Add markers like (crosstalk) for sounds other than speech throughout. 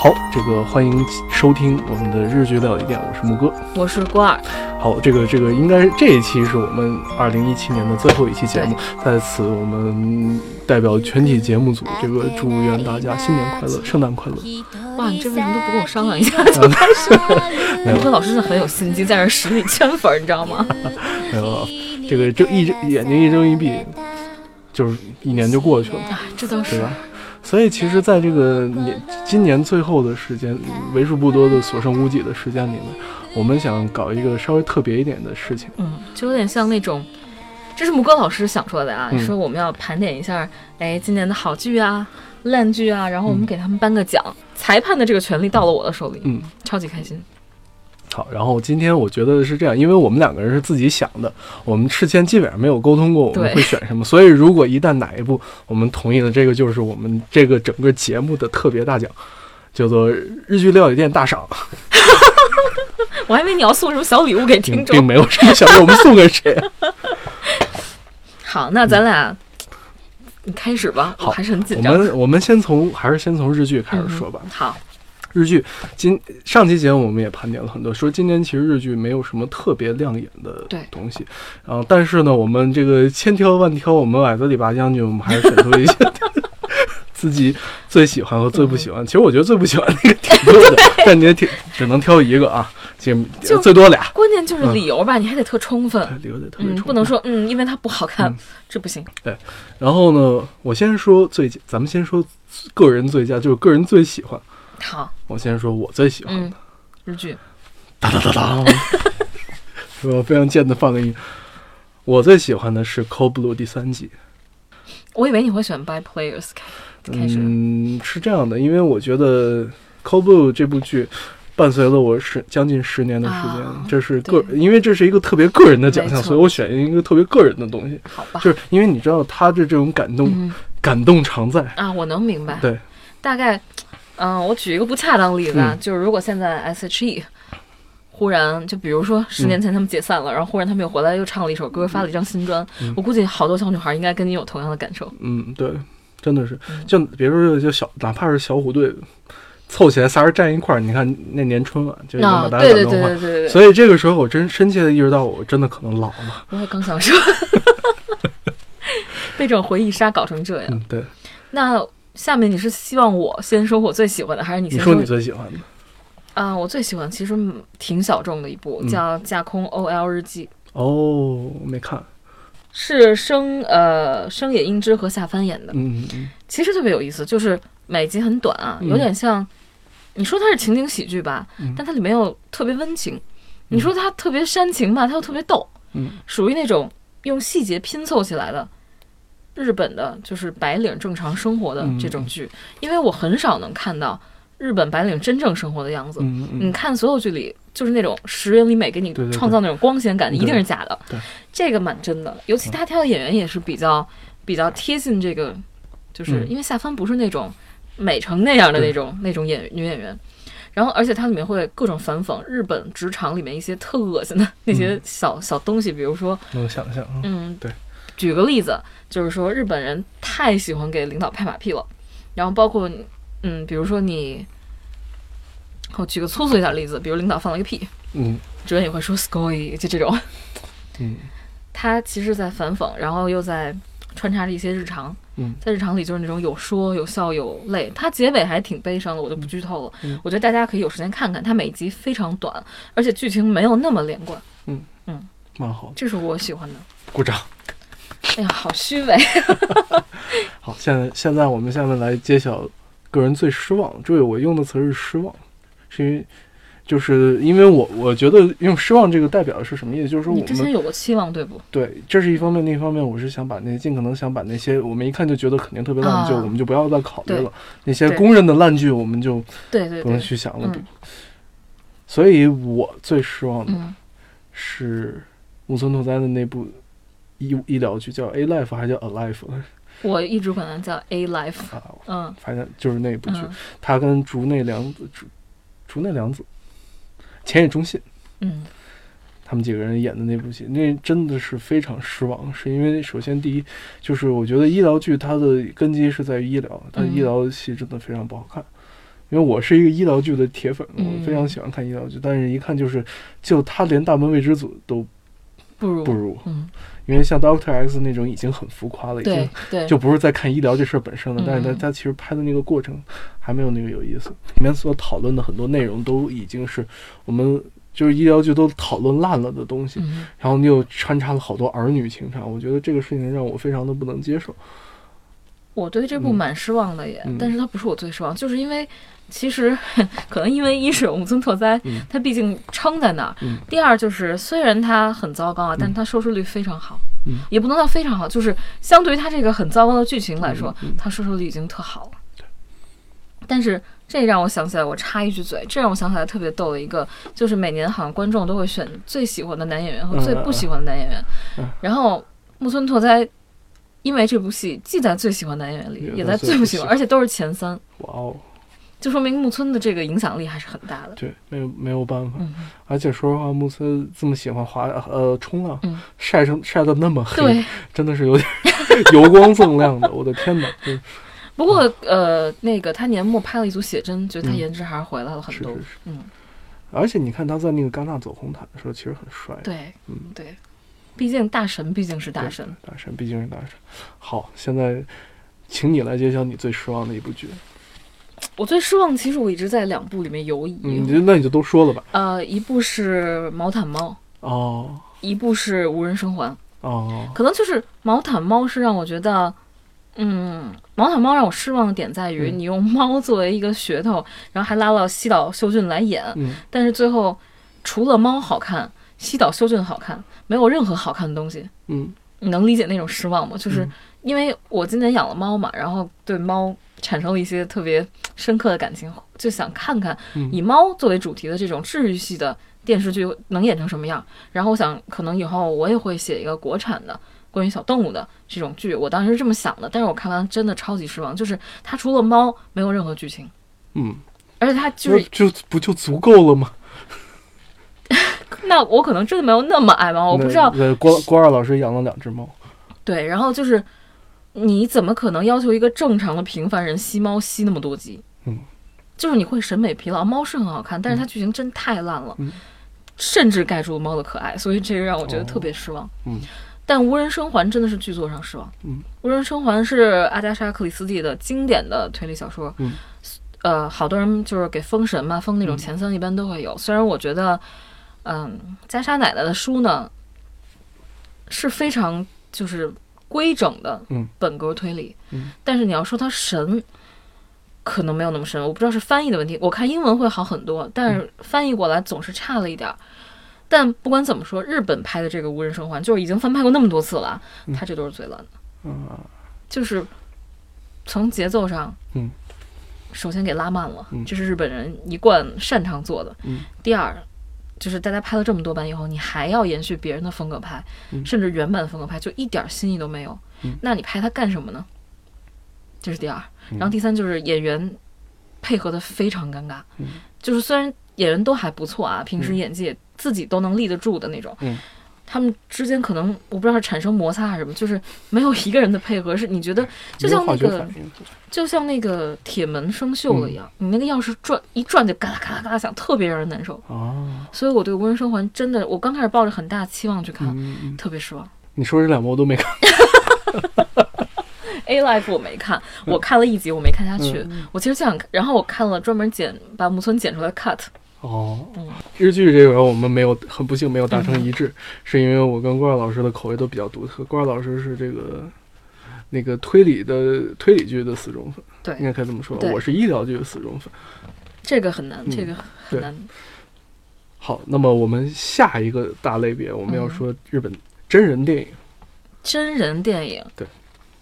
好，这个欢迎收听我们的日剧料理店，我是木哥，我是郭二。好，这个这个应该这一期是我们二零一七年的最后一期节目，在此我们代表全体节目组，这个祝愿大家新年快乐，圣诞快乐。哇，你这为什么都不跟我商量一下 (laughs) 就开始？木哥老师是很有心机，在这实力圈粉，你知道吗？(laughs) 没有，这个睁一睁眼睛一睁一闭，就是一年就过去了。啊，这倒是。所以，其实，在这个年今年最后的时间，为数不多的所剩无几的时间里面，我们想搞一个稍微特别一点的事情。嗯，就有点像那种，这是木哥老师想出来的啊，说我们要盘点一下，哎，今年的好剧啊、烂剧啊，然后我们给他们颁个奖。裁判的这个权利到了我的手里，嗯，超级开心。好，然后今天我觉得是这样，因为我们两个人是自己想的，我们事先基本上没有沟通过我们会选什么，所以如果一旦哪一部我们同意了，这个就是我们这个整个节目的特别大奖，叫做日剧料理店大赏。(laughs) 我还以为你要送什么小礼物给听众，并没有什么小礼物，我们送给谁？(laughs) 好，那咱俩你开始吧，好，还是很紧张。我们我们先从还是先从日剧开始说吧。好。日剧今上期节目我们也盘点了很多，说今年其实日剧没有什么特别亮眼的东西，然后但是呢，我们这个千挑万挑，我们矮子里拔将军，我们还是选出了一些自己最喜欢和最不喜欢。其实我觉得最不喜欢那个挺多的，(laughs) 但你也挺只能挑一个啊，就最多俩。关键就是理由吧，你还得特充分，理由得特别充分，不能说嗯，因为它不好看，这不行。对，然后呢，我先说最，咱们先说个人最佳，就是个人最喜欢。好，我先说我最喜欢的日剧，哒哒哒哒，(laughs) 是吧？非常贱的放个音。我最喜欢的是《Cold Blue》第三季。我以为你会选《By Players》开始。嗯，是这样的，因为我觉得《Cold Blue》这部剧伴随了我十将近十年的时间，这是个，因为这是一个特别个人的奖项，所以我选一个特别个人的东西。好吧，就是因为你知道他的这种感动，感动常在啊，我能明白。对，大概。嗯，我举一个不恰当例子啊，就是如果现在 S.H.E 忽然就比如说十年前他们解散了，然后忽然他们又回来又唱了一首歌，发了一张新专，我估计好多小女孩应该跟你有同样的感受。嗯，对，真的是，就别说就小，哪怕是小虎队凑起来仨人站一块儿，你看那年春晚就能把大家感动坏。所以这个时候我真深切的意识到，我真的可能老了。(laughs) 我也刚想说，(laughs) 被这种回忆杀搞成这样。对，那。下面你是希望我先说我最喜欢的，还是你先说你最喜欢的？啊，我最喜欢其实挺小众的一部，叫《架空 OL 日记》。哦，没看。是生呃生野英之和夏帆演的。嗯嗯嗯。其实特别有意思，就是每集很短啊，有点像你说它是情景喜剧吧，但它里面又特别温情。你说它特别煽情吧，它又特别逗。嗯。属于那种用细节拼凑起来的。日本的就是白领正常生活的这种剧，因为我很少能看到日本白领真正生活的样子。你看所有剧里，就是那种石原里美给你创造那种光鲜感，一定是假的。这个蛮真的，尤其他挑的演员也是比较比较贴近这个，就是因为夏帆不是那种美成那样的那种那种演女演员，然后而且它里面会各种反讽日本职场里面一些特恶心的 (laughs) 那些小小东西，比如说能想象，嗯，对。举个例子，就是说日本人太喜欢给领导拍马屁了，然后包括，嗯，比如说你，我举个粗俗一点例子，比如领导放了一个屁，嗯，主任也会说 s c o y 就这种，嗯，(laughs) 他其实在反讽，然后又在穿插着一些日常，嗯，在日常里就是那种有说有笑有泪，他结尾还挺悲伤的，我就不剧透了，我觉得大家可以有时间看看，它每集非常短，而且剧情没有那么连贯，嗯。嗯，蛮好，这是我喜欢的，鼓掌。(laughs) 哎呀，好虚伪！(laughs) 好，现在现在我们下面来揭晓个人最失望。注意我用的词是失望，是因为就是因为我我觉得用失望这个代表的是什么意思？就是说我们之前有过期望，对不？对，这是一方面。另一方面，我是想把那尽可能想把那些我们一看就觉得肯定特别烂的，剧我们就不要再考虑了。那些公认的烂剧，我们就对对不能去想了。所以我最失望的是木村拓哉的那部。医医疗剧叫《A Life》还是叫《Alive》？我一直管它叫《A Life》啊，嗯，反正就是那部剧，他跟竹内良子、竹竹内良子、前野忠信，嗯，他们几个人演的那部戏，那真的是非常失望。是因为首先第一，就是我觉得医疗剧它的根基是在于医疗，它医疗戏真的非常不好看。因为我是一个医疗剧的铁粉，我非常喜欢看医疗剧，但是一看就是，就他连大门未知组都不如。不如，嗯，因为像 Doctor X 那种已经很浮夸了，已经，就不是在看医疗这事儿本身了，但是他他其实拍的那个过程还没有那个有意思，里面所讨论的很多内容都已经是我们就是医疗剧都讨论烂了的东西，然后你又穿插了好多儿女情长，我觉得这个事情让我非常的不能接受。我对这部蛮失望的也，但是它不是我最失望，就是因为其实 (laughs) 可能因为一是木村拓哉，他毕竟撑在那儿；第二就是虽然他很糟糕啊，但是他收视率非常好，也不能叫非常好，就是相对于他这个很糟糕的剧情来说，他收视率已经特好了。但是这让我想起来，我插一句嘴，这让我想起来特别逗的一个，就是每年好像观众都会选最喜欢的男演员和最不喜欢的男演员，然后木村拓哉。因为这部戏既在最喜欢男演员里，也在最不喜欢，而且都是前三。哇哦！就说明木村的这个影响力还是很大的。对，没有没有办法。而且说实话，木村这么喜欢滑呃冲浪，晒成晒的那么黑，真的是有点 (laughs) 油光锃亮的。我的天哪！不过呃，那个他年末拍了一组写真，觉得他颜值还是回来了很多。嗯。而且你看他在那个戛纳走红毯的时候，其实很帅。对，嗯，对。毕竟大神毕竟是大神，大神毕竟是大神。好，现在，请你来揭晓你最失望的一部剧。我最失望，其实我一直在两部里面游移。你就那你就都说了吧。呃，一部是《毛毯猫》哦，一部是《无人生还》哦。可能就是《毛毯猫》是让我觉得，嗯，《毛毯猫》让我失望的点在于，你用猫作为一个噱头，然后还拉了西岛秀俊来演，但是最后除了猫好看。西岛秀俊好看，没有任何好看的东西。嗯，你能理解那种失望吗？就是因为我今年养了猫嘛，然后对猫产生了一些特别深刻的感情，就想看看以猫作为主题的这种治愈系的电视剧能演成什么样。然后我想，可能以后我也会写一个国产的关于小动物的这种剧。我当时是这么想的，但是我看完真的超级失望，就是它除了猫没有任何剧情。嗯，而且它就是就不就足够了吗？那我可能真的没有那么爱猫，我不知道。郭郭二老师养了两只猫。对，然后就是，你怎么可能要求一个正常的平凡人吸猫吸那么多集？嗯，就是你会审美疲劳。猫是很好看，但是它剧情真太烂了，甚至盖住了猫的可爱，所以这个让我觉得特别失望。嗯，但《无人生还》真的是剧作上失望。嗯，《无人生还》是阿加莎·克里斯蒂的经典的推理小说。嗯，呃，好多人就是给封神嘛，封那种前三一般都会有。虽然我觉得。嗯，加沙奶奶的书呢是非常就是规整的，本格推理。嗯，但是你要说它神，可能没有那么神。我不知道是翻译的问题，我看英文会好很多，但是翻译过来总是差了一点儿。但不管怎么说，日本拍的这个《无人生还》就是已经翻拍过那么多次了，它这都是最烂的。嗯，就是从节奏上，嗯，首先给拉慢了，这是日本人一贯擅长做的。嗯，第二。就是大家拍了这么多版以后，你还要延续别人的风格拍，甚至原版的风格拍，就一点新意都没有。那你拍它干什么呢？这是第二。然后第三就是演员配合的非常尴尬。就是虽然演员都还不错啊，平时演技自己都能立得住的那种。他们之间可能我不知道是产生摩擦还是什么，就是没有一个人的配合是你觉得就像那个就像那个铁门生锈了一样，你那个钥匙转一转就嘎啦嘎啦嘎啦响，特别让人难受。哦，所以我对《无人生还》真的，我刚开始抱着很大期望去看，特别失望。你说这两部我都没看，(laughs)《A Life》我没看，我看了一集我没看下去。我其实想，然后我看了专门剪把木村剪出来 cut。哦，日剧这个我们没有，很不幸没有达成一致，是因为我跟郭二老师的口味都比较独特。郭二老师是这个那个推理的推理剧的死忠粉，对，应该可以这么说。我是医疗剧的死忠粉，这个很难，这个很难。好，那么我们下一个大类别，我们要说日本真人电影。真人电影，对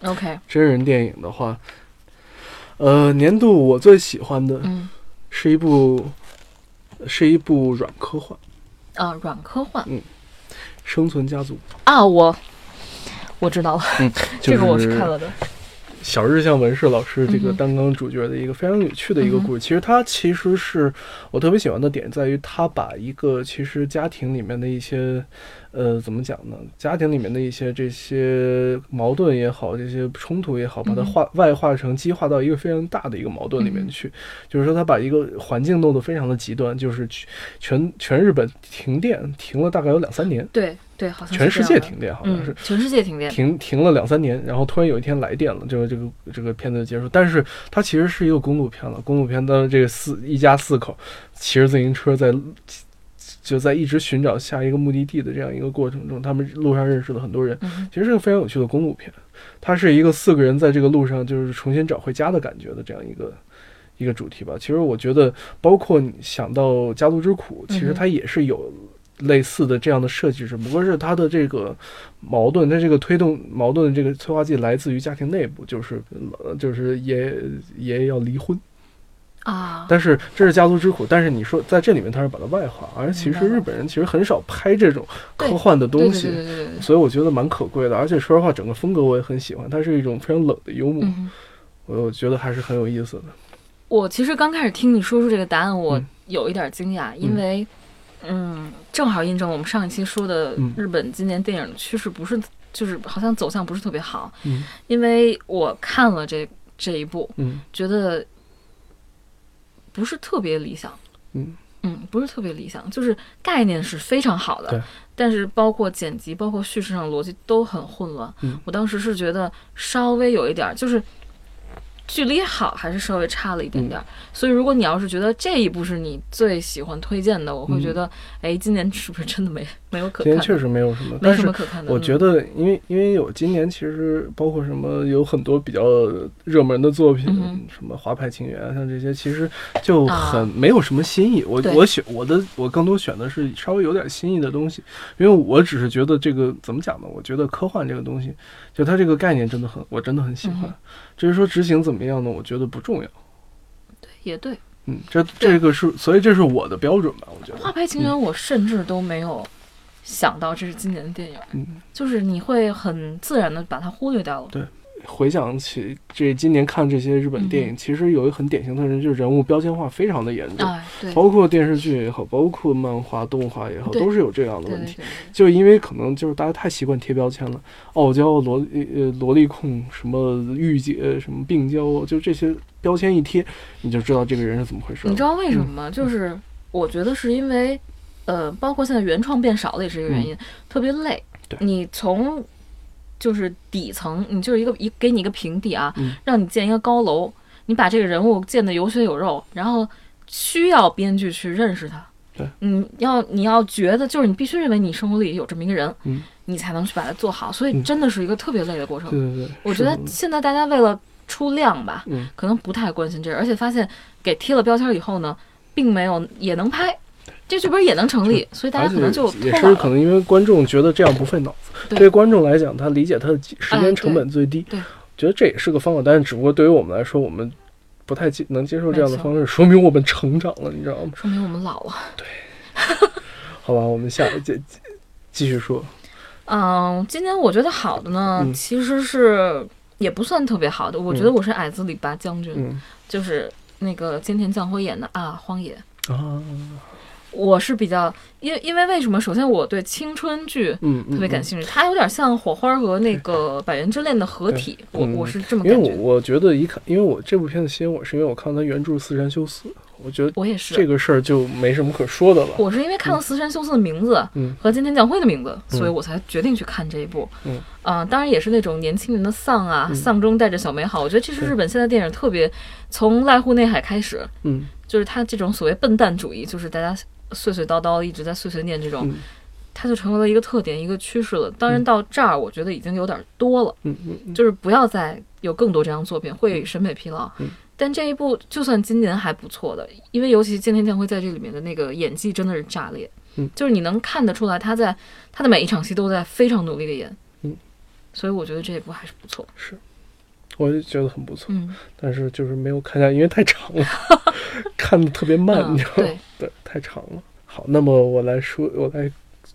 ，OK。真人电影的话，呃，年度我最喜欢的是一部。是一部软科幻，啊，软科幻，嗯，生存家族。啊，我我知道了，嗯，(laughs) 这个我是看了的，小日向文世老师这个担纲主角的一个非常有趣的一个故事。其实他其实是我特别喜欢的点，在于他把一个其实家庭里面的一些。呃，怎么讲呢？家庭里面的一些这些矛盾也好，这些冲突也好，把它化外化成激化到一个非常大的一个矛盾里面去。就是说，他把一个环境弄得非常的极端，就是全全日本停电停了大概有两三年。对对，好像全世界停电，好像是全世界停电，停停了两三年，然后突然有一天来电了，就是这个这个片子就结束。但是它其实是一个公路片了，公路片的这个四一家四口骑着自行车在。就在一直寻找下一个目的地的这样一个过程中，他们路上认识了很多人。其实是个非常有趣的公路片，它是一个四个人在这个路上就是重新找回家的感觉的这样一个一个主题吧。其实我觉得，包括你想到《家族之苦》，其实它也是有类似的这样的设计，只不过是它的这个矛盾，它这个推动矛盾的这个催化剂来自于家庭内部，就是就是爷爷爷要离婚。啊！但是这是家族之苦。但是你说在这里面，他是把它外化，而其实日本人其实很少拍这种科幻的东西，所以我觉得蛮可贵的。而且说实话，整个风格我也很喜欢，它是一种非常冷的幽默，我觉得还是很有意思的。我其实刚开始听你说出这个答案，我有一点惊讶，因为嗯，正好印证我们上一期说的日本今年电影的趋势不是，就是好像走向不是特别好。嗯，因为我看了这这一部，嗯，觉得。不是特别理想，嗯嗯，不是特别理想，就是概念是非常好的，但是包括剪辑、包括叙事上逻辑都很混乱。我当时是觉得稍微有一点，就是。距离好还是稍微差了一点点，所以如果你要是觉得这一部是你最喜欢推荐的，我会觉得，哎，今年是不是真的没没有可看？今年确实没有什么，没什么可看的。我觉得，因为因为有今年其实包括什么，有很多比较热门的作品，什么《华派情缘》像这些，其实就很没有什么新意。我我选我的我更多选的是稍微有点新意的东西，因为我只是觉得这个怎么讲呢？我觉得科幻这个东西，就它这个概念真的很，我真的很喜欢。至于说执行怎么样呢？我觉得不重要。对，也对。嗯，这这个是，所以这是我的标准吧？我觉得。花牌情缘，我甚至都没有想到这是今年的电影。嗯，就是你会很自然的把它忽略掉了。对。回想起这今年看这些日本电影，其实有一个很典型特征，就是人物标签化非常的严重。对，包括电视剧也好，包括漫画、动画也好，都是有这样的问题。就因为可能就是大家太习惯贴标签了，傲娇、萝呃萝莉控、什么御姐、什么病娇，就这些标签一贴，你就知道这个人是怎么回事。你知道为什么吗？就是我觉得是因为，呃，包括现在原创变少了也是一个原因，特别累。你从就是底层，你就是一个一给你一个平地啊，让你建一个高楼，你把这个人物建的有血有肉，然后需要编剧去认识他。对，你要你要觉得就是你必须认为你生活里有这么一个人，嗯，你才能去把它做好。所以真的是一个特别累的过程。对对对，我觉得现在大家为了出量吧，嗯，可能不太关心这个，而且发现给贴了标签以后呢，并没有也能拍。这剧本也能成立，所以大家可能就也是可能因为观众觉得这样不费脑子。对观众来讲，他理解他的时间成本最低。对，觉得这也是个方法，但是只不过对于我们来说，我们不太接能接受这样的方式，说明我们成长了，你知道吗？说明我们老了。对，(laughs) (laughs) 好吧，我们下继继续说。嗯，今天我觉得好的呢，其实是也不算特别好的。我觉得我是矮子里拔将军，就是那个菅田将晖演的啊，荒野啊。我是比较，因为因为为什么？首先，我对青春剧特别感兴趣，它有点像《火花》和那个《百元之恋》的合体。我我是这么感觉。因为我我觉得一看，因为我这部片子吸引我，是因为我看它原著《四山修斯》，我觉得我也是这个事儿就没什么可说的了。我是因为看了四山修斯的名字和今天将晖的名字，所以我才决定去看这一部。嗯啊，当然也是那种年轻人的丧啊，丧中带着小美好。我觉得这是日本现在电影特别从濑户内海开始，嗯，就是他这种所谓笨蛋主义，就是大家。碎碎叨叨一直在碎碎念，这种，它就成为了一个特点，一个趋势了。当然到这儿，我觉得已经有点多了，嗯嗯，就是不要再有更多这样作品，会审美疲劳。但这一部就算今年还不错的，因为尤其今天将会在这里面的那个演技真的是炸裂，嗯，就是你能看得出来他在他的每一场戏都在非常努力的演，嗯，所以我觉得这一部还是不错。是。我就觉得很不错，嗯，但是就是没有看下，因为太长了，(laughs) 看的特别慢，你知道吗？对，太长了。好，那么我来说，我来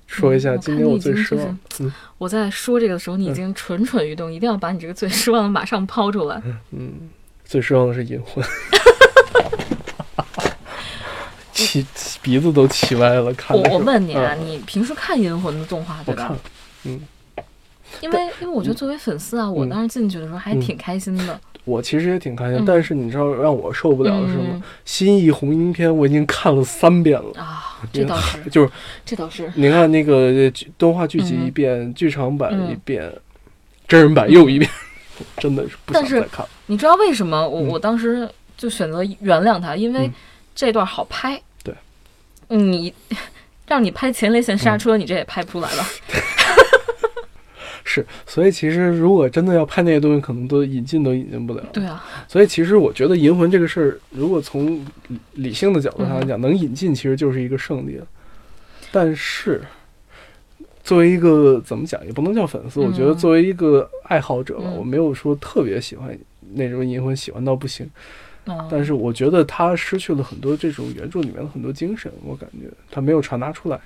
说一下今天我最失望。嗯，我在说这个的时候，你已经蠢蠢欲动，一定要把你这个最失望的马上抛出来。嗯，最失望的是《银魂 (laughs)》，气鼻子都气歪了。看我我问你啊，你平时看《银魂》的动画对吧？嗯，因为因为我觉得作为粉丝啊，我当时进去的时候还挺开心的。我其实也挺开心，但是你知道让我受不了的是什么？新义红樱篇我已经看了三遍了啊！这倒是，(laughs) 就是这倒是。你看那个动画剧集一遍，剧场版一遍，真人版又一遍，(laughs) 真的是不想再看。你知道为什么我我当时就选择原谅他？因为这段好拍。对，你 (laughs) 让你拍前列腺刹车，你这也拍不出来了。是，所以其实如果真的要拍那些东西，可能都引进都引进不了。对啊，所以其实我觉得《银魂》这个事儿，如果从理性的角度上来讲，能引进其实就是一个胜利了。但是，作为一个怎么讲，也不能叫粉丝，我觉得作为一个爱好者吧，我没有说特别喜欢那种《银魂》，喜欢到不行。但是我觉得他失去了很多这种原著里面的很多精神，我感觉他没有传达出来。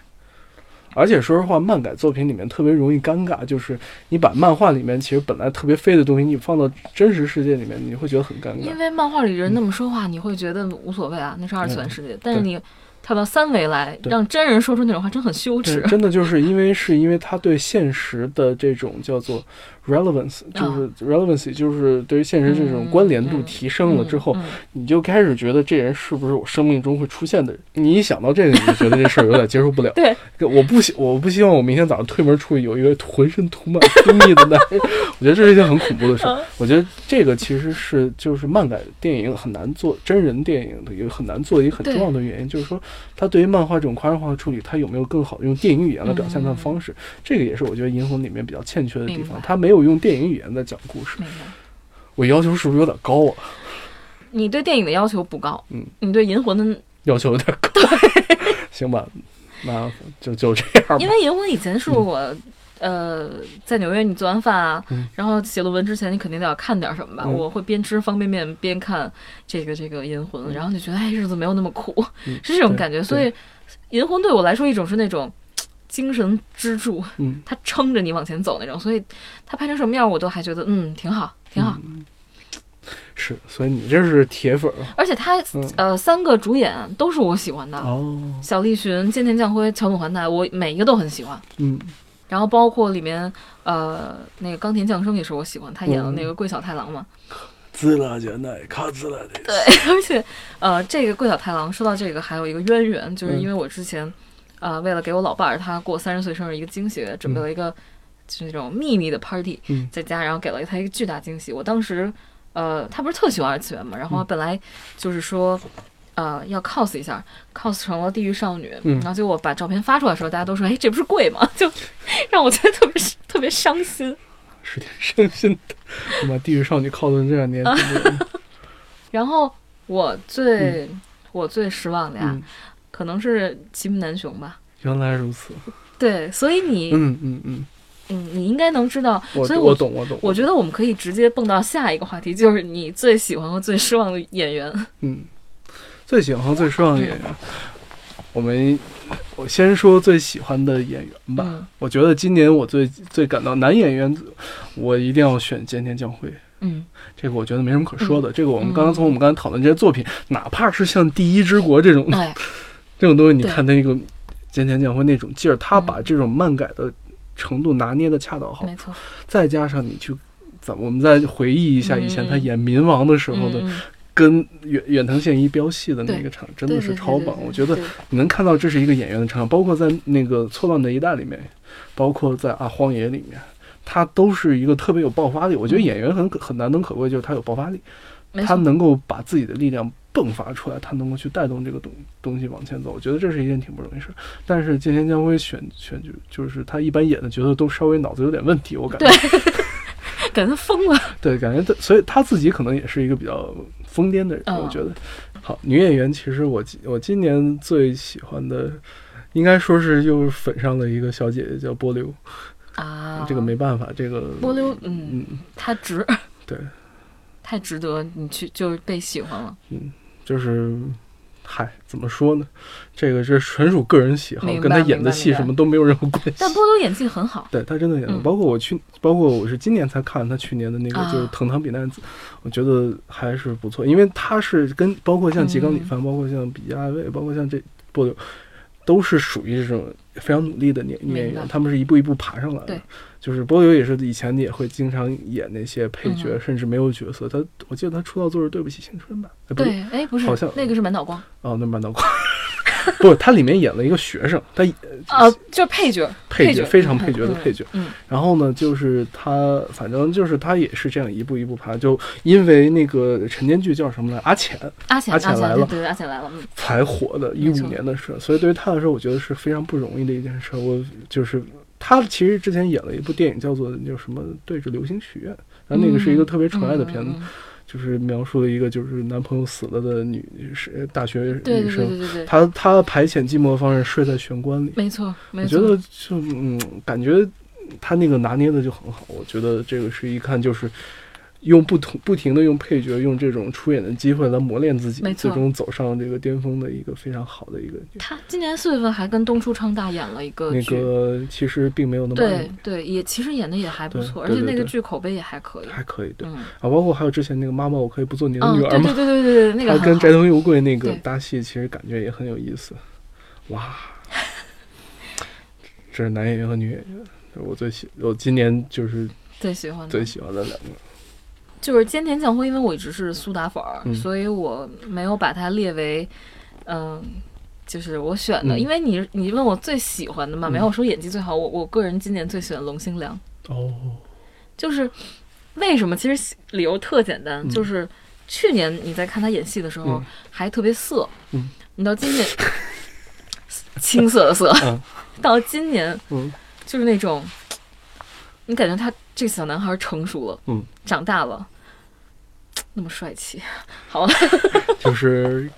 而且说实话，漫改作品里面特别容易尴尬，就是你把漫画里面其实本来特别飞的东西，你放到真实世界里面，你会觉得很尴尬。因为漫画里人那么说话，你会觉得无所谓啊，那是二次元世界。但是你。跳到三维来，让真人说出那种话，真很羞耻。真的就是因为是因为他对现实的这种叫做 relevance，就是 relevancy，就是对于现实这种关联度提升了之后，你就开始觉得这人是不是我生命中会出现的人？你一想到这个，你就觉得这事儿有点接受不了。(laughs) 对，我不希我不希望我明天早上推门出去有一个浑身涂满蜂蜜的男人，(laughs) 我觉得这是一件很恐怖的事。我觉得这个其实是就是漫改电影很难做，真人电影的一个很难做一个很重要的原因，就是说。他对于漫画这种夸张化的处理，他有没有更好的用电影语言来表现他的方式？这个也是我觉得《银魂》里面比较欠缺的地方。他没有用电影语言在讲故事。我要求是不是有点高啊？你对电影的要求不高，嗯，你对《银魂》的要求有点高。(laughs) 行吧，那就就这样吧。因为《银魂》以前是我。呃，在纽约你做完饭啊，然后写论文之前你肯定得要看点什么吧？我会边吃方便面边看这个这个《银魂》，然后就觉得哎，日子没有那么苦，是这种感觉。所以《银魂》对我来说一种是那种精神支柱，他撑着你往前走那种。所以他拍成什么样，我都还觉得嗯挺好，挺好。是，所以你这是铁粉。而且他呃三个主演都是我喜欢的哦，小栗旬、菅田将晖、桥本环奈，我每一个都很喜欢。嗯。然后包括里面，呃，那个冈田将生也是我喜欢，他演了那个桂小太郎嘛。滋啦简奈卡滋啦的。对，(laughs) 而且，呃，这个桂小太郎说到这个还有一个渊源，就是因为我之前，呃，为了给我老伴儿他过三十岁生日一个惊喜，准备了一个就是那种秘密的 party，在家，然后给了他一个巨大惊喜。我当时，呃，他不是特喜欢二次元嘛，然后本来就是说。呃，要 cos 一下，cos 成了地狱少女，然后就我把照片发出来的时候，大家都说，哎，这不是贵吗？(laughs) 就让我觉得特别特别伤心，是挺伤心的。我把地狱少女 cos 成这两年。(laughs) 然后我最我最失望的呀，可能是吉木南雄吧。原来如此。对，所以你，嗯嗯嗯，嗯，你应该能知道。所以我懂，我懂。我觉得我们可以直接蹦到下一个话题，就是你最喜欢和最失望的演员。(laughs) 嗯。最喜欢和最失望的演员，我们我先说最喜欢的演员吧。我觉得今年我最最感到男演员，我一定要选菅田将晖。嗯，这个我觉得没什么可说的。这个我们刚刚从我们刚才讨论这些作品，哪怕是像《第一之国》这种 (laughs) 这种东西，你看他那个菅田将晖那种劲儿，他把这种漫改的程度拿捏的恰到好。没错。再加上你去，咱我们再回忆一下以前他演民王的时候的。跟远远藤宪一飙戏的那个场真的是超棒，我觉得你能看到这是一个演员的成长，包括在那个错乱的一代里面，包括在啊荒野里面，他都是一个特别有爆发力。我觉得演员很很难能可贵，就是他有爆发力，他能够把自己的力量迸发出来，他能够去带动这个东东西往前走。我觉得这是一件挺不容易事。但是剑田将晖选选就就是他一般演的角色都稍微脑子有点问题，我感觉，(laughs) 感觉疯了。(laughs) 对，感觉他所以他自己可能也是一个比较。疯癫的人，我觉得好。女演员其实我我今年最喜欢的，应该说是又粉上了一个小姐姐，叫波流啊。这个没办法，这个波流，嗯，她值，对，(laughs) 太值得你去就是被喜欢了。嗯，就是嗨，怎么说呢？这个是纯属个人喜好，跟他演的戏什么都没有任何关系。但波多演技很好，对他真的演的，包括我去，包括我是今年才看他去年的那个就是《藤堂比奈子》，我觉得还是不错，因为他是跟包括像吉冈里帆，包括像比嘉爱未，包括像这波多，都是属于这种非常努力的演演员，他们是一步一步爬上来的。就是波流也是以前也会经常演那些配角，甚至没有角色。他我记得他出道作是《对不起青春》吧？对，哎，不是，好像那个是满岛光。哦，那满岛光。(laughs) 不，他里面演了一个学生，他啊，(laughs) 就是配角，配角非常配角的配角。嗯。然后呢，就是他，反正就是他也是这样一步一步爬，就因为那个陈年剧叫什么来？阿浅。阿浅，阿浅来了，对，阿浅来了，才火的，一五年的事。所以对于他来说，我觉得是非常不容易的一件事。我就是。他其实之前演了一部电影，叫做叫什么《对着流星许愿》，然后那个是一个特别纯爱的片子，就是描述了一个就是男朋友死了的女是大学女生，她她排遣寂寞的方式睡在玄关里，没错，我觉得就嗯，感觉他那个拿捏的就很好，我觉得这个是一看就是。用不同不停的用配角，用这种出演的机会来磨练自己，最终走上这个巅峰的一个非常好的一个。他今年四月份还跟东出昌大演了一个那个，其实并没有那么对对，也其实演的也还不错，而且那个剧口碑也还可以，还可以对啊，包括还有之前那个妈妈，我可以不做你的女儿吗？对对对对对，那个他跟斋藤优贵那个搭戏，其实感觉也很有意思。哇，这是男演员和女演员，我最喜我今年就是最喜欢最喜欢的两个。就是菅田将晖，因为我一直是苏打粉儿，所以我没有把它列为，嗯，就是我选的。因为你你问我最喜欢的嘛，没有说演技最好。我我个人今年最喜欢龙星良。哦，就是为什么？其实理由特简单，就是去年你在看他演戏的时候还特别色，嗯，你到今年青涩的色，(laughs) 到今年，嗯，就是那种你感觉他这个小男孩成熟了，嗯，长大了。那么帅气，好，(laughs) 就是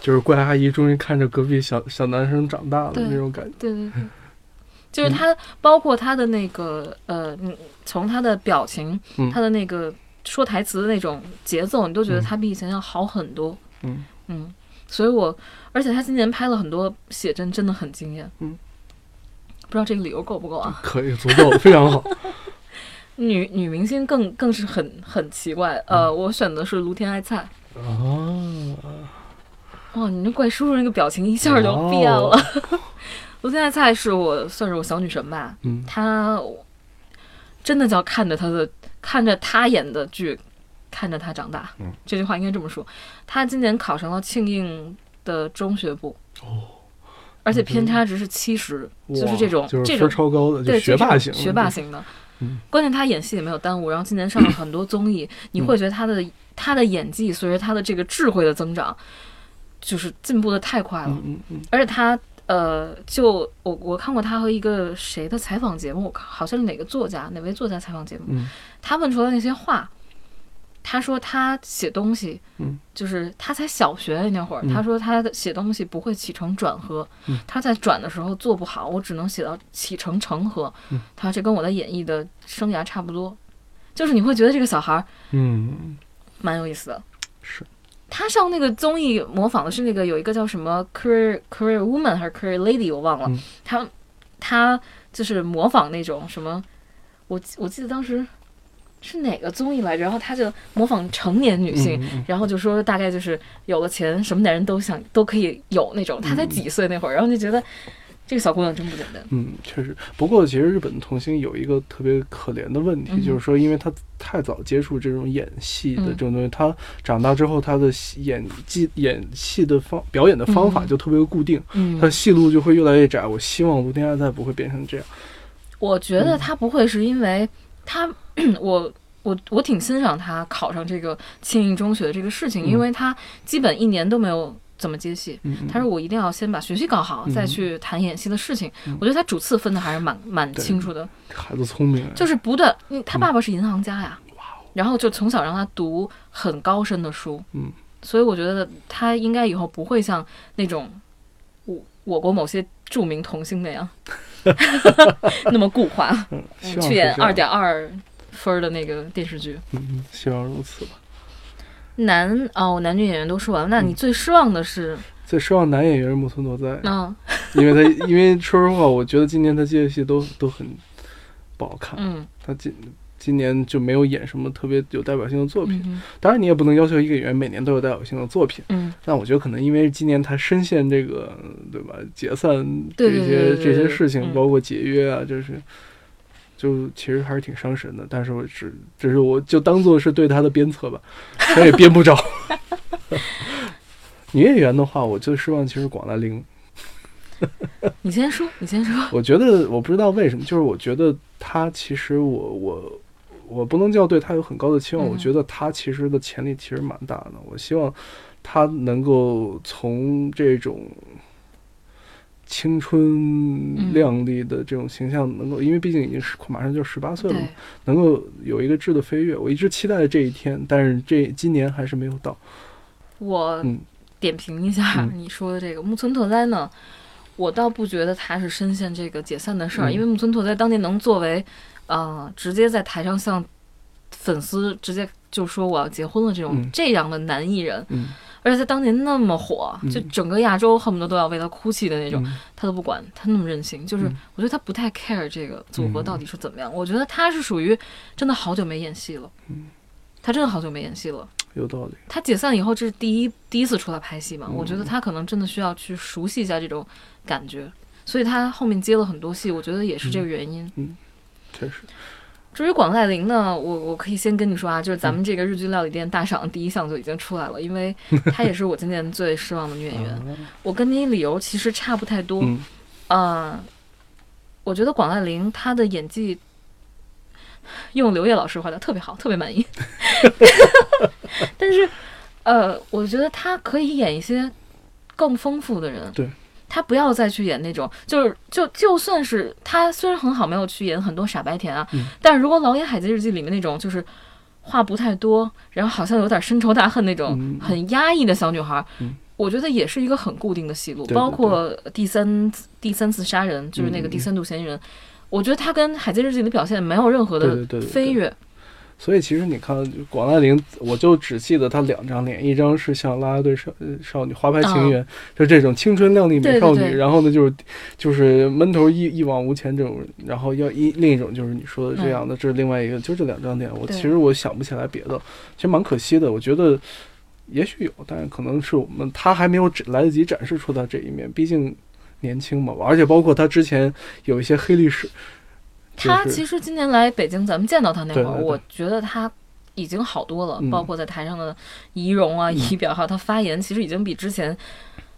就是怪阿姨终于看着隔壁小小男生长大了那种感觉。对对对，(laughs) 就是他，包括他的那个呃，从他的表情，他的那个说台词的那种节奏，你都觉得他比以前要好很多。嗯嗯，所以我而且他今年拍了很多写真，真的很惊艳。嗯，不知道这个理由够不够啊？可以，足够，非常好。(laughs) 女女明星更更是很很奇怪，呃，我选的是芦田爱菜。哦，哇，你那怪叔叔那个表情一下就变了。(laughs) 芦田爱菜是我算是我小女神吧，嗯，她真的叫看着她的看着她演的剧，看着她长大。嗯，这句话应该这么说。她今年考上了庆应的中学部。哦，而且偏差值是七十，就是这种这种超高的，对学霸型学霸型的。关键他演戏也没有耽误，然后今年上了很多综艺，你会觉得他的他的演技随着他的这个智慧的增长，就是进步的太快了。嗯嗯而且他呃，就我我看过他和一个谁的采访节目，好像是哪个作家哪位作家采访节目，他问出来那些话。他说他写东西，嗯，就是他才小学那会儿，他说他的写东西不会起承转合，他在转的时候做不好，我只能写到起承成合。他说这跟我的演绎的生涯差不多，就是你会觉得这个小孩儿，嗯，蛮有意思的。是，他上那个综艺模仿的是那个有一个叫什么 career career woman 还是 career lady 我忘了，他他就是模仿那种什么，我我记得当时。是哪个综艺来着？然后他就模仿成年女性，然后就说大概就是有了钱，什么男人都想都可以有那种。他才几岁那会儿，然后就觉得这个小姑娘真不简单。嗯，确实。不过其实日本童星有一个特别可怜的问题，就是说，因为他太早接触这种演戏的这种东西，他长大之后他的演技、演戏的方、表演的方法就特别固定，他戏路就会越来越窄。我希望卢天爱再不会变成这样。我觉得他不会是因为。他，(clears throat) 我我我挺欣赏他考上这个庆应中学的这个事情，因为他基本一年都没有怎么接戏。他说我一定要先把学习搞好，再去谈演戏的事情。我觉得他主次分的还是蛮蛮清楚的。孩子聪明，就是不断，他爸爸是银行家呀，然后就从小让他读很高深的书。嗯，所以我觉得他应该以后不会像那种我我国某些著名童星那样。(laughs) (laughs) 那么固化，去演二点二分的那个电视剧。嗯，希望如此吧。男哦，男女演员都说完了，那你最失望的是？最失望男演员是木村拓哉，嗯，因为他 (laughs) 因为说实话，我觉得今年他接的戏都都很不好看，嗯，他今今年就没有演什么特别有代表性的作品。当然，你也不能要求一个演员每年都有代表性的作品，嗯，但我觉得可能因为今年他深陷这个对吧解散这些这些事情，包括解约啊，就是。就其实还是挺伤神的，但是我只只是我就当做是对他的鞭策吧，(laughs) 他也编不着。(laughs) 女演员的话，我最失望其实广濑铃。(laughs) 你先说，你先说。我觉得我不知道为什么，就是我觉得他其实我我我不能叫对他有很高的期望，我觉得他其实的潜力其实蛮大的。我希望他能够从这种。青春靓丽的这种形象，能够因为毕竟已经是马上就十八岁了嘛，能够有一个质的飞跃，我一直期待这一天，但是这今年还是没有到。我点评一下你说的这个木村拓哉呢，我倒不觉得他是深陷这个解散的事儿，因为木村拓哉当年能作为呃直接在台上向粉丝直接就说我要结婚了这种这样的男艺人。而且他当年那么火，就整个亚洲恨不得都要为他哭泣的那种，他都不管，他那么任性。就是我觉得他不太 care 这个组合到底是怎么样。我觉得他是属于真的好久没演戏了，他真的好久没演戏了。有道理。他解散以后这是第一第一次出来拍戏嘛？我觉得他可能真的需要去熟悉一下这种感觉，所以他后面接了很多戏，我觉得也是这个原因。嗯，确实。至于广濑铃呢，我我可以先跟你说啊，就是咱们这个日剧料理店大赏第一项就已经出来了，因为 (laughs) 她也是我今年最失望的女演员。我跟你理由其实差不太多，嗯，我觉得广濑铃她的演技，用刘烨老师话讲特别好，特别满意。(laughs) 但是，呃，我觉得她可以演一些更丰富的人。对。他不要再去演那种，就是就就算是他虽然很好，没有去演很多傻白甜啊，但是如果老演《海贼日记》里面那种，就是话不太多，然后好像有点深仇大恨那种很压抑的小女孩，我觉得也是一个很固定的戏路。包括第三第三次杀人，就是那个第三度嫌疑人，我觉得他跟《海贼日记》里的表现没有任何的飞跃。所以其实你看广濑铃，我就只记得她两张脸，一张是像拉拉队少少女、花牌情缘，就这种青春靓丽美少女，然后呢就是就是闷头一一往无前这种，然后要一另一种就是你说的这样的，这是另外一个，就这两张脸，我其实我想不起来别的，其实蛮可惜的。我觉得也许有，但是可能是我们他还没有来得及展示出他这一面，毕竟年轻嘛，而且包括他之前有一些黑历史。他其实今年来北京，咱们见到他那会儿，我觉得他已经好多了，包括在台上的仪容啊、仪表，还有他发言，其实已经比之前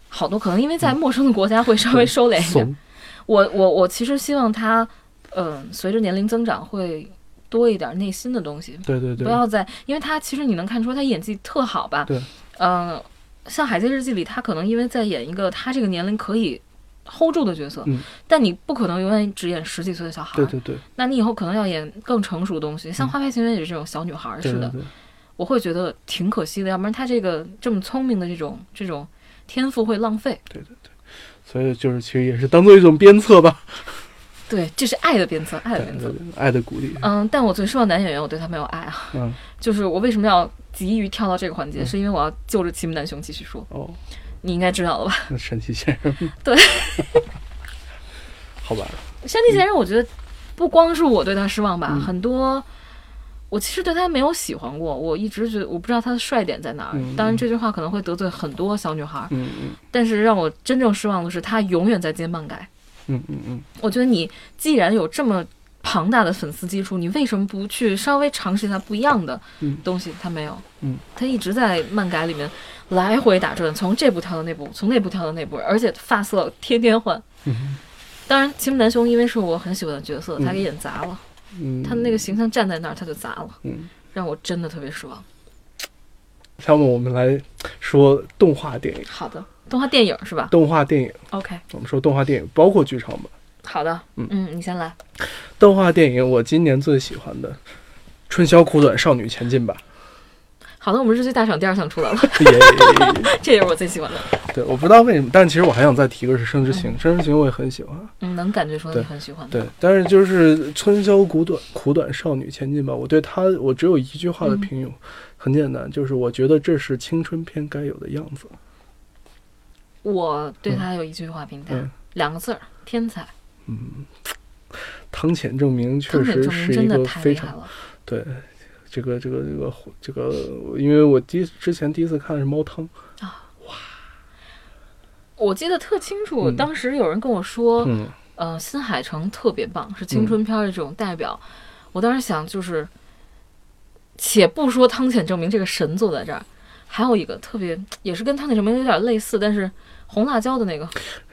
好多。可能因为在陌生的国家会稍微收敛一点。我我我其实希望他，嗯，随着年龄增长会多一点内心的东西。对对对，不要再，因为他其实你能看出他演技特好吧？对，嗯，像《海贼日记》里，他可能因为在演一个他这个年龄可以。Hold 住的角色，但你不可能永远只演十几岁的小孩。对对对，那你以后可能要演更成熟的东西，像《花牌情缘》也是这种小女孩似的。我会觉得挺可惜的，要不然他这个这么聪明的这种这种天赋会浪费。对对对，所以就是其实也是当做一种鞭策吧。(laughs) 对，这是爱的鞭策，爱的鞭策，爱的鼓励。嗯，但我最失望男演员，我对他没有爱啊。嗯，就是我为什么要急于跳到这个环节，是因为我要就着齐木楠雄继续说。哦。你应该知道了吧？(laughs) 神奇先生。(laughs) 对，(laughs) 好吧。山崎先生，我觉得不光是我对他失望吧，很多我其实对他没有喜欢过。我一直觉得我不知道他的帅点在哪儿。当然，这句话可能会得罪很多小女孩。嗯嗯。但是让我真正失望的是，他永远在接漫改。嗯嗯嗯。我觉得你既然有这么庞大的粉丝基础，你为什么不去稍微尝试一下不一样的东西？他没有。嗯。他一直在漫改里面。来回打转，从这部跳到那部，从那部跳到那部，而且发色天天换。当然，齐木楠雄因为是我很喜欢的角色，他给演砸了。嗯，他的那个形象站在那儿，他就砸了。嗯，让我真的特别失望。下面我们来说动画电影。好的，动画电影是吧？动画电影。OK，我们说动画电影，包括剧场版。好的，嗯嗯，你先来。动画电影，我今年最喜欢的《春宵苦短，少女前进吧》。好的，我们日剧大赏第二项出来了，(laughs) (laughs) 这也是我最喜欢的。对，我不知道为什么，但其实我还想再提个是《生之行》，《生之行》我也很喜欢。嗯，能感觉出来你很喜欢。对，但是就是春宵苦短，苦短少女前进吧。我对他，我只有一句话的评语，很简单，就是我觉得这是青春片该有的样子。我对他有一句话评价，两个字儿：天才。嗯，汤浅证明确实是一个非常对这个这个这个这个，因为我第之前第一次看的是猫汤。啊，哇！我记得特清楚，当时有人跟我说，嗯。呃，新海诚特别棒，是青春片的这种代表。我当时想，就是且不说汤浅证明这个神坐在这儿，还有一个特别也是跟汤浅证明有点类似，但是红辣椒的那个。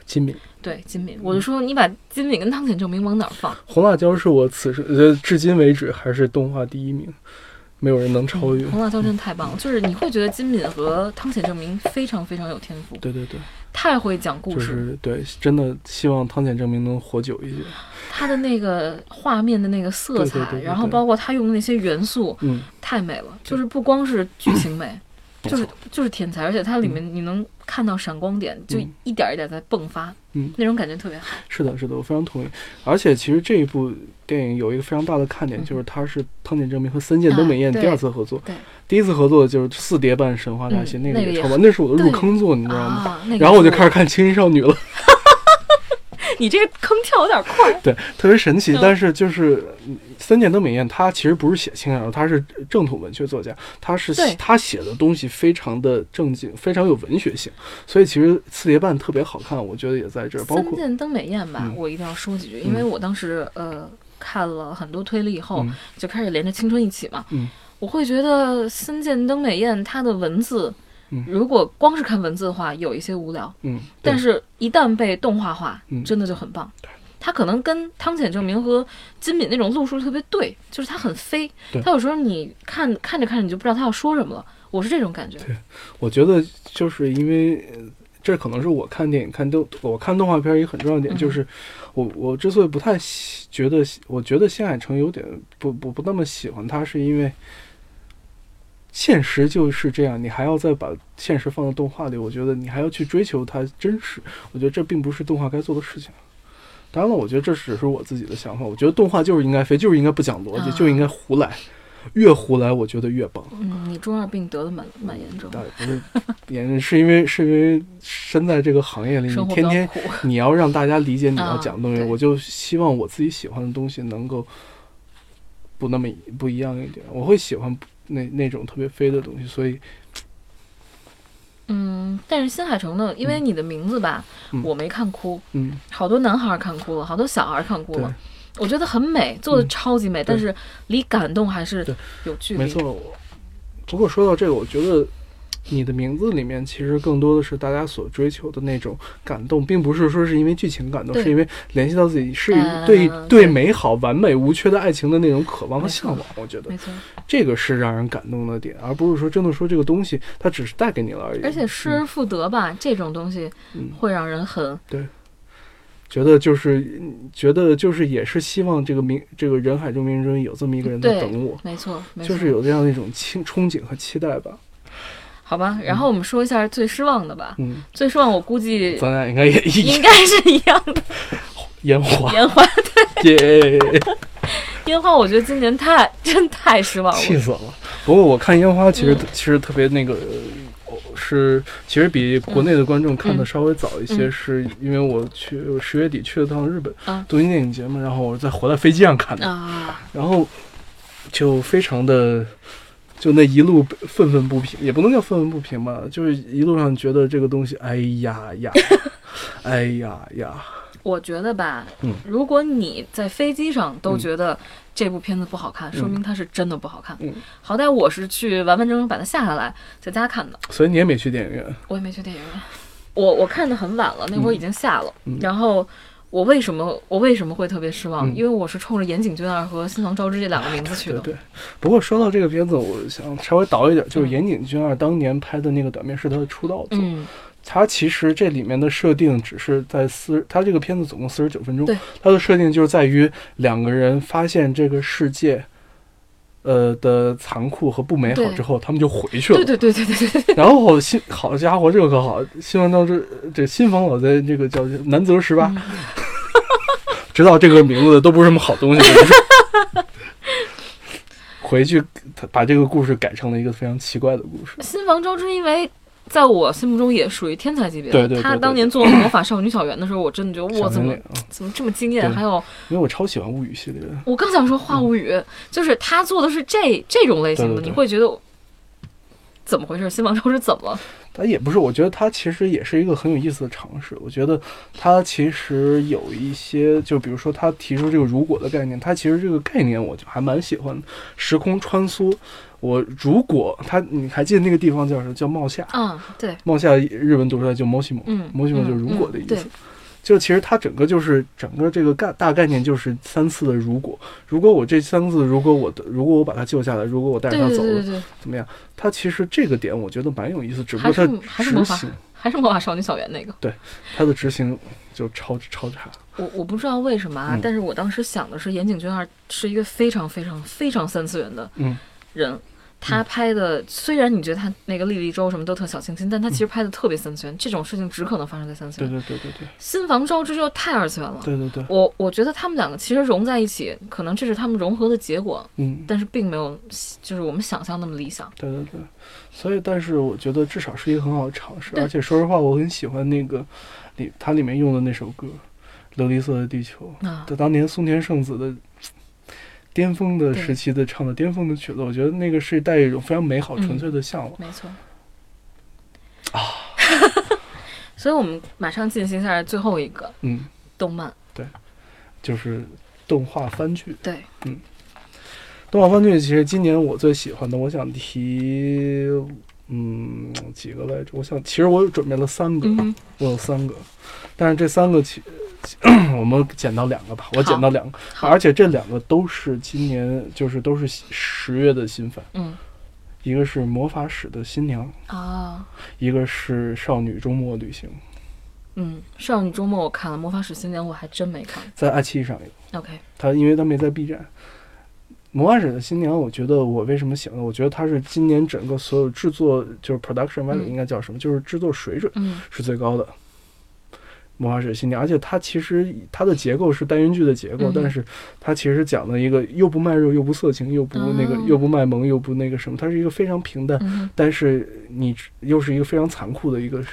金敏。对金敏，我就说你把金敏跟汤浅证明往哪儿放？红辣椒是我此时呃至今为止还是动画第一名，没有人能超越。红辣椒真的太棒了，就是你会觉得金敏和汤浅证明非常非常有天赋。对对对，太会讲故事。对，真的希望汤浅证明能活久一些。他的那个画面的那个色彩，然后包括他用的那些元素，嗯，太美了。就是不光是剧情美。就是就是天才，而且它里面你能看到闪光点，就一点一点在迸发，嗯，那种感觉特别好。是的，是的，我非常同意。而且其实这一部电影有一个非常大的看点，就是它是汤浅证明和森见东美彦第二次合作。对，第一次合作就是四叠半神话大戏，那个也超棒，那是我的入坑作，你知道吗？然后我就开始看青衣少女了。你这个坑跳有点快，对，特别神奇。但是就是三剑登美彦，他其实不是写轻小说，他是正统文学作家，他是他写的东西非常的正经，非常有文学性。所以其实四叠半特别好看，我觉得也在这儿。包括三剑登美彦吧，我一定要说几句，因为我当时呃看了很多推理以后，就开始连着青春一起嘛，我会觉得三剑登美彦他的文字。如果光是看文字的话，有一些无聊。嗯，但是一旦被动画化，真的就很棒。他可能跟汤浅证明和金敏那种路数特别对，就是他很飞。他有时候你看看着看着你就不知道他要说什么了。我是这种感觉。对，我觉得就是因为这可能是我看电影看动我看动画片一个很重要的点，就是我我之所以不太喜觉得，我觉得新海诚有点不不不那么喜欢他，是因为。现实就是这样，你还要再把现实放到动画里，我觉得你还要去追求它真实，我觉得这并不是动画该做的事情。当然了，我觉得这只是我自己的想法，我觉得动画就是应该飞，就是应该不讲逻辑，就应该胡来，越胡来我觉得越棒。嗯，你中二病得的蛮蛮严重。不是，也是因为是因为身在这个行业里，你天天你要让大家理解你要讲的东西，我就希望我自己喜欢的东西能够不那么不一样一点，我会喜欢。那那种特别飞的东西，所以，嗯，但是新海诚呢，因为你的名字吧，我没看哭，嗯，好多男孩看哭了，好多小孩看哭了，我觉得很美，做的超级美，但是离感动还是有距离。没错，不过说到这个，我觉得。你的名字里面其实更多的是大家所追求的那种感动，并不是说是因为剧情感动，是因为联系到自己是对对美好、完美无缺的爱情的那种渴望和向往。我觉得，没错，这个是让人感动的点，而不是说真的说这个东西它只是带给你了而已。而且失而复得吧，这种东西会让人很对，觉得就是觉得就是也是希望这个名这个人海中名中有这么一个人在等我，没错，就是有这样的一种憧憧憬和期待吧。好吧，然后我们说一下最失望的吧。嗯，最失望我估计咱俩应该也应该是一样的。(laughs) 烟花，烟花，对。(laughs) 烟花，我觉得今年太 (laughs) 真太失望了，气死了。不过我看烟花，其实其实特别那个，是其实比国内的观众看的稍微早一些，是因为我去十月底去了趟日本东京电影节嘛，然后我在回来飞机上看的，然后就非常的。就那一路愤愤不平，也不能叫愤愤不平吧，就是一路上觉得这个东西，哎呀呀，(laughs) 哎呀呀。我觉得吧，嗯，如果你在飞机上都觉得这部片子不好看，说明它是真的不好看。嗯，好歹我是去完完整整把它下下来在家看的，所以你也没去电影院，我也没去电影院，我我看的很晚了，那会儿已经下了，然后。我为什么我为什么会特别失望？因为我是冲着岩井俊二和新房昭之这两个名字去的。对，不过说到这个片子，我想稍微倒一点，就是岩井俊二当年拍的那个短片是他的出道作。嗯，他其实这里面的设定只是在四，他这个片子总共四十九分钟。对，他的设定就是在于两个人发现这个世界。呃的残酷和不美好之后，他们就回去了。对对对对对对。然后新好家伙，这个可好，新房昭之这新房老在这个叫南泽十八，(laughs) 知道这个名字的都不是什么好东西。(laughs) 回去他把这个故事改成了一个非常奇怪的故事。新房昭之因为在我心目中也属于天才级别的。他当年做《魔法少女小圆》的时候，我真的觉得哇，怎么怎么这么惊艳？还有，因为我超喜欢物语系列。我刚想说《花物语》，就是他做的是这这种类型的，你会觉得怎么回事？新王朝是怎么了？他也不是，我觉得他其实也是一个很有意思的尝试。我觉得他其实有一些，就比如说他提出这个“如果”的概念，他其实这个概念我就还蛮喜欢的。时空穿梭，我如果他，你还记得那个地方叫什么？叫茂夏。嗯，对。茂夏日文读出来就“猫西姆”，嗯，“猫西姆”就是“如果”的意思。就其实它整个就是整个这个概大概念就是三次的如果，如果我这三次如果我的如果我把它救下来，如果我带着它走了，怎么样？它其实这个点我觉得蛮有意思，只不过它执行还是魔法少女小圆那个，对它的执行就超超差。我我不知道为什么啊，但是我当时想的是岩井俊二是一个非常非常非常三次元的人。他拍的虽然你觉得他那个莉莉周什么都特小清新，但他其实拍的特别三次元。这种事情只可能发生在三次元。对对对对对。新房招之就太二次元了。对对对。我我觉得他们两个其实融在一起，可能这是他们融合的结果。嗯。但是并没有就是我们想象那么理想。对对对。所以，但是我觉得至少是一个很好的尝试。而且说实话，我很喜欢那个里它里面用的那首歌《琉璃色的地球》啊，当年松田圣子的。巅峰的时期的唱的巅峰的曲子，我觉得那个是带一种非常美好、纯粹的向往。没错。啊。(laughs) 所以我们马上进行下来最后一个，嗯，动漫。对，就是动画番剧。对，嗯，动画番剧其实今年我最喜欢的，我想提，嗯，几个来着？我想，其实我准备了三个，我有三个，但是这三个其。(coughs) 我们捡到两个吧，我捡到两个，而且这两个都是今年，就是都是十月的新番。嗯，一个是魔法使的新娘啊，一个是少女周末旅行。嗯，少女周末我看了，魔法使新娘我还真没看，在爱奇艺上有。OK，他因为他没在 B 站。魔法使的新娘，我觉得我为什么喜欢？我觉得它是今年整个所有制作就是 production value 应该叫什么？就是制作水准是最高的。魔法使新娘，而且它其实它的结构是单元剧的结构，但是它其实讲的一个又不卖肉又不色情又不那个又不卖萌又不那个什么，它是一个非常平淡，但是你又是一个非常残酷的一个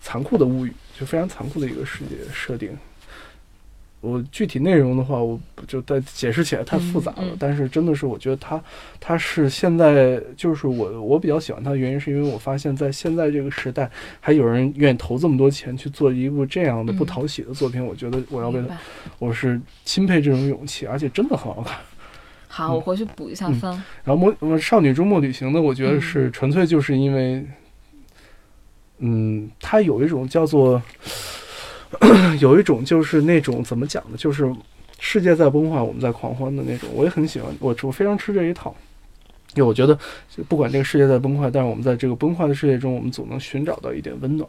残酷的物语，就非常残酷的一个世界设定。我具体内容的话，我就在解释起来太复杂了。但是真的是，我觉得他他是现在就是我我比较喜欢他的原因，是因为我发现，在现在这个时代，还有人愿意投这么多钱去做一部这样的不讨喜的作品。我觉得我要为他，我是钦佩这种勇气，而且真的很好看。好，我回去补一下番。然后《魔少女周末旅行》呢，我觉得是纯粹就是因为，嗯，它有一种叫做。(clears throat) 有一种就是那种怎么讲呢？就是世界在崩坏，我们在狂欢的那种。我也很喜欢，我我非常吃这一套。因为我觉得，不管这个世界在崩坏，但是我们在这个崩坏的世界中，我们总能寻找到一点温暖。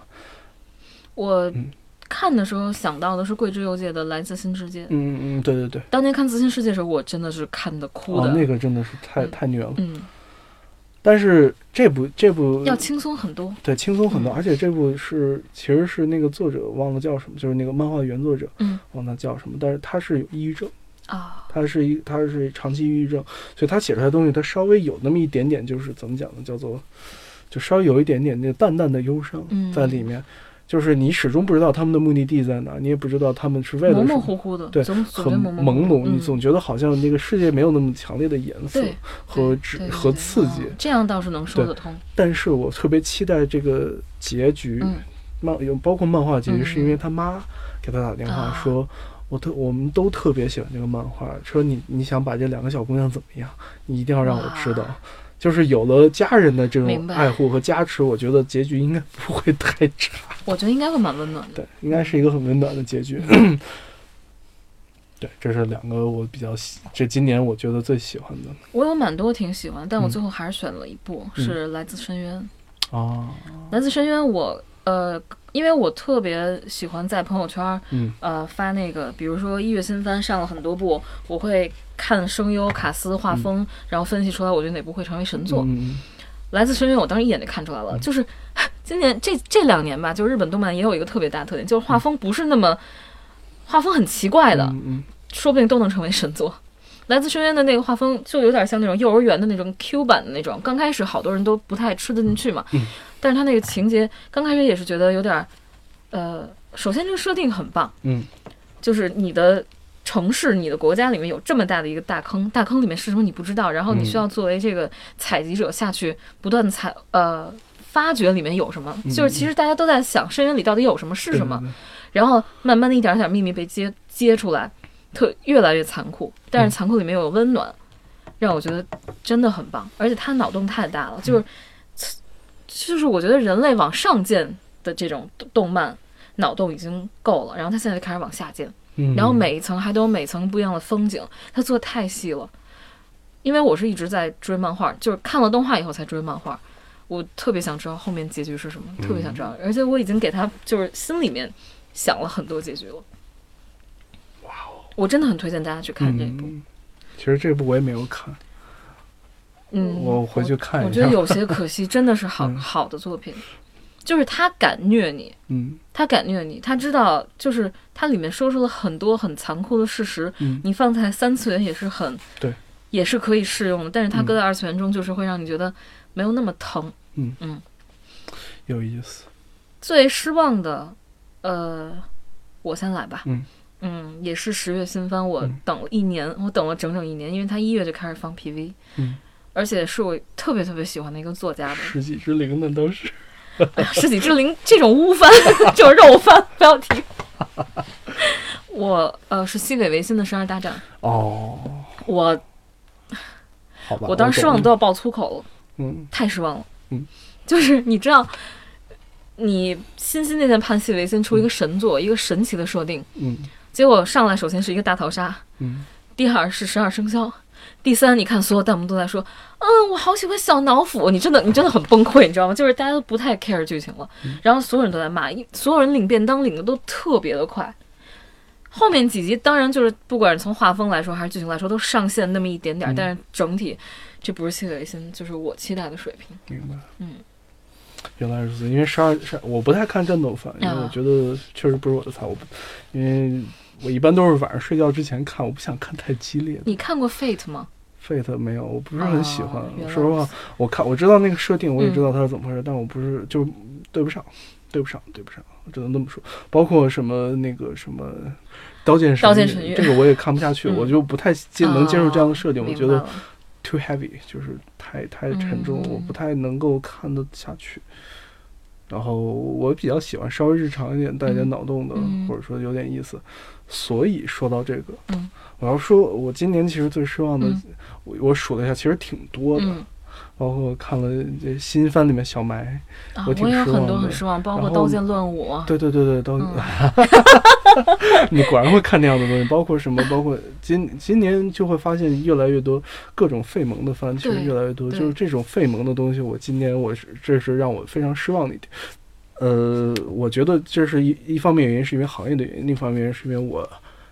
我看的时候想到的是桂枝游介的《来自新世界》。嗯嗯嗯，对对对。当年看《自新世界》的时候，我真的是看的哭的。那个真的是太太虐了。嗯。但是这部这部要轻松很多，对，轻松很多。而且这部是其实是那个作者忘了叫什么，就是那个漫画原作者，嗯，忘了叫什么。但是他是有抑郁症啊，他是一他是长期抑郁症，所以他写出来的东西，他稍微有那么一点点，就是怎么讲呢？叫做就稍微有一点点那个淡淡的忧伤在里面。就是你始终不知道他们的目的地在哪，你也不知道他们是为了什么。模模糊糊的，对，很朦胧。你总觉得好像那个世界没有那么强烈的颜色 (laughs) 和和刺激。这样倒是能说得通。但是我特别期待这个结局，漫有包括漫画结局，是因为他妈给他打电话说，我特我们都特别喜欢这个漫画，说你你想把这两个小姑娘怎么样，你一定要让我知道。就是有了家人的这种爱护和加持，我觉得结局应该不会太差。我觉得应该会蛮温暖的。对，应该是一个很温暖的结局。(coughs) 对，这是两个我比较喜，这今年我觉得最喜欢的。我有蛮多挺喜欢，但我最后还是选了一部，是《来自深渊》。哦，《来自深渊》，我呃。因为我特别喜欢在朋友圈，嗯，呃，发那个，比如说一月新番上了很多部，我会看声优、卡斯、画风，然后分析出来，我觉得哪部会成为神作。来自深渊，我当时一眼就看出来了，就是 (laughs) 今年这这两年吧，就日本动漫也有一个特别大的特点，就是画风不是那么，画风很奇怪的，说不定都能成为神作。来自深渊的那个画风就有点像那种幼儿园的那种 Q 版的那种，刚开始好多人都不太吃得进去嘛。但是他那个情节刚开始也是觉得有点，呃，首先这个设定很棒，嗯，就是你的城市、你的国家里面有这么大的一个大坑，大坑里面是什么你不知道，然后你需要作为这个采集者下去不断采，呃，发掘里面有什么，就是其实大家都在想深渊里到底有什么是什么，然后慢慢的一点点秘密被揭揭出来，特越来越残酷，但是残酷里面有温暖。让我觉得真的很棒，而且他脑洞太大了，就是，就是我觉得人类往上建的这种动漫脑洞已经够了，然后他现在就开始往下建，然后每一层还都有每层不一样的风景，他做的太细了。因为我是一直在追漫画，就是看了动画以后才追漫画，我特别想知道后面结局是什么，特别想知道，而且我已经给他就是心里面想了很多结局了。哇哦！我真的很推荐大家去看这部。其实这部我也没有看，嗯，我回去看一下。我觉得有些可惜，真的是好好的作品，就是他敢虐你，嗯，他敢虐你，他知道，就是他里面说出了很多很残酷的事实，嗯，你放在三次元也是很对，也是可以适用的，但是他搁在二次元中，就是会让你觉得没有那么疼，嗯。嗯，有意思。最失望的，呃，我先来吧，嗯。嗯，也是十月新番，我等了一年，我等了整整一年，因为他一月就开始放 PV，嗯，而且是我特别特别喜欢的一个作家的。世纪之灵的都是，(laughs) 十几之灵这种乌番，(laughs) 这种肉番不要提。我呃是西北维新的十二大战哦，我，好吧，我当时失望都要爆粗口了，嗯，太失望了，嗯，(laughs) 就是你知道。你心心念念盼西维新出一个神作，一个神奇的设定，嗯。结果上来首先是一个大逃杀，嗯，第二是十二生肖，第三你看所有弹幕都在说，嗯，我好喜欢小脑斧，你真的你真的很崩溃，你知道吗？就是大家都不太 care 剧情了，然后所有人都在骂，所有人领便当领的都特别的快，后面几集当然就是不管是从画风来说还是剧情来说都上线那么一点点，但是整体这不是谢伟新就是我期待的水平，明白？嗯。原来如此，因为十二十我不太看战斗番，因为我觉得确实不是我的菜。我不因为我一般都是晚上睡觉之前看，我不想看太激烈的。你看过 Fate 吗？Fate 没有，我不是很喜欢。说实话，我看我知道那个设定，我也知道它是怎么回事，但我不是就对不上，对不上，对不上，只能这么说。包括什么那个什么刀剑神域，这个我也看不下去，(laughs) 我就不太接能接受这样的设定，我觉得。too heavy 就是太太沉重，我不太能够看得下去。然后我比较喜欢稍微日常一点、带点脑洞的，或者说有点意思。所以说到这个，我要说，我今年其实最失望的，我我数了一下，其实挺多的。包括看了这新番里面小埋，我挺失望的。我有很多很失望，包括《刀剑乱舞》。对 (laughs) 对对对，刀。(laughs) 你果然会看那样的东西，包括什么？包括今今年就会发现越来越多各种费萌的番，其实越来越多。就是这种费萌的东西，我今年我是这是让我非常失望的一点。呃，我觉得这是一一方面原因是因为行业的原因，另一方面是因为我。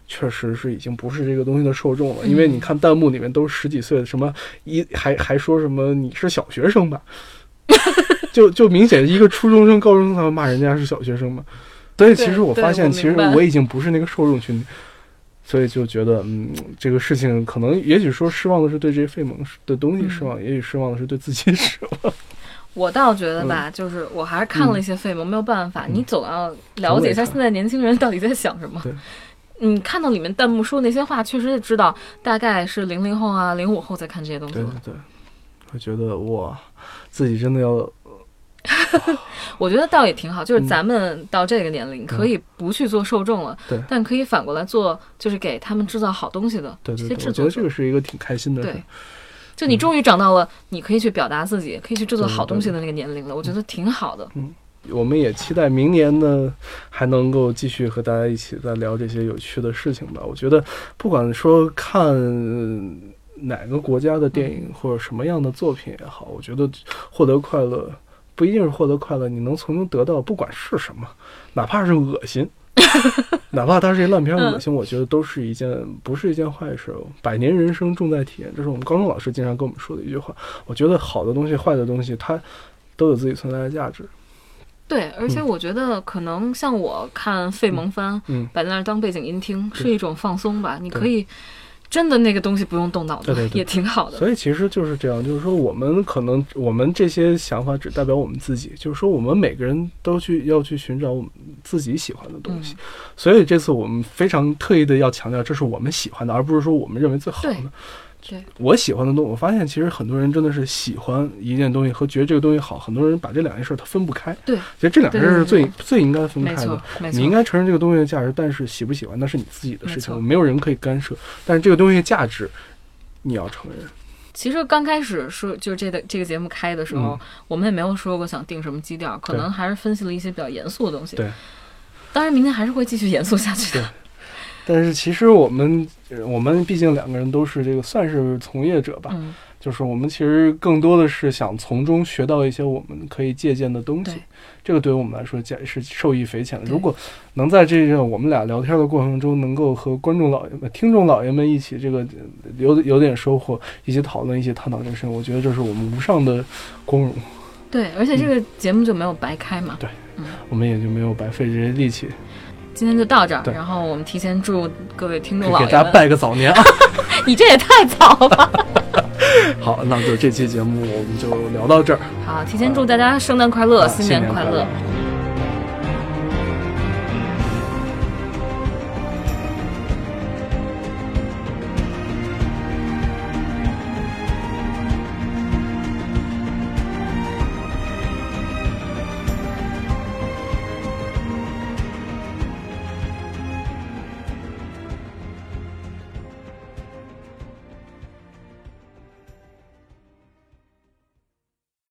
确实是已经不是这个东西的受众了，因为你看弹幕里面都十几岁的，什么一还还说什么你是小学生吧，(laughs) 就就明显一个初中生、高中生他们骂人家是小学生嘛。所以其实我发现，其实我已经不是那个受众群体，所以就觉得嗯，这个事情可能也许说失望的是对这些费蒙的东西失望，也许失望的是对自己失望。我倒觉得吧，就是我还是看了一些费蒙，没有办法，你总要了解一下现在年轻人到底在想什么。(laughs) 你看到里面弹幕说那些话，确实也知道大概是零零后啊、零五后在看这些东西。对对对，我觉得哇，自己真的要。(laughs) 我觉得倒也挺好，就是咱们到这个年龄可以不去做受众了，对，但可以反过来做，就是给他们制造好东西的这些制作。我觉得这个是一个挺开心的。对，就你终于长到了你可以去表达自己、可以去制作好东西的那个年龄了，我觉得挺好的。嗯。我们也期待明年呢，还能够继续和大家一起再聊这些有趣的事情吧。我觉得，不管说看哪个国家的电影或者什么样的作品也好，我觉得获得快乐不一定是获得快乐，你能从中得到不管是什么，哪怕是恶心，(laughs) 哪怕它是一烂片恶心，我觉得都是一件不是一件坏事。百年人生重在体验，这是我们高中老师经常跟我们说的一句话。我觉得好的东西、坏的东西，它都有自己存在的价值。对，而且我觉得可能像我看费蒙番，摆在那儿当背景音听，是一种放松吧。你可以真的那个东西不用动脑子，也挺好的。所以其实就是这样，就是说我们可能我们这些想法只代表我们自己，就是说我们每个人都去要去寻找我们自己喜欢的东西。所以这次我们非常特意的要强调，这是我们喜欢的，而不是说我们认为最好的。对，我喜欢的东西，我发现其实很多人真的是喜欢一件东西和觉得这个东西好，很多人把这两件事他分不开。对，其实这两件事是最最应该分开的。你应该承认这个东西的价值，但是喜不喜欢那是你自己的事情，没有人可以干涉。但是这个东西的价值，你要承认。其实刚开始说就是这个这个节目开的时候，我们也没有说过想定什么基调，可能还是分析了一些比较严肃的东西。对，当然明天还是会继续严肃下去的。但是其实我们，我们毕竟两个人都是这个算是从业者吧，就是我们其实更多的是想从中学到一些我们可以借鉴的东西，这个对于我们来说讲是受益匪浅的。如果能在这个我们俩聊天的过程中，能够和观众老爷们、听众老爷们一起这个有有点收获，一起讨论、一起探讨人生，我觉得这是我们无上的光荣。对，而且这个节目就没有白开嘛。对，我们也就没有白费这些力气。今天就到这儿，然后我们提前祝各位听众老爷给大家拜个早年啊！(laughs) 你这也太早了。(laughs) 好，那就这期节目我们就聊到这儿。好，提前祝大家圣诞快乐，新年快乐。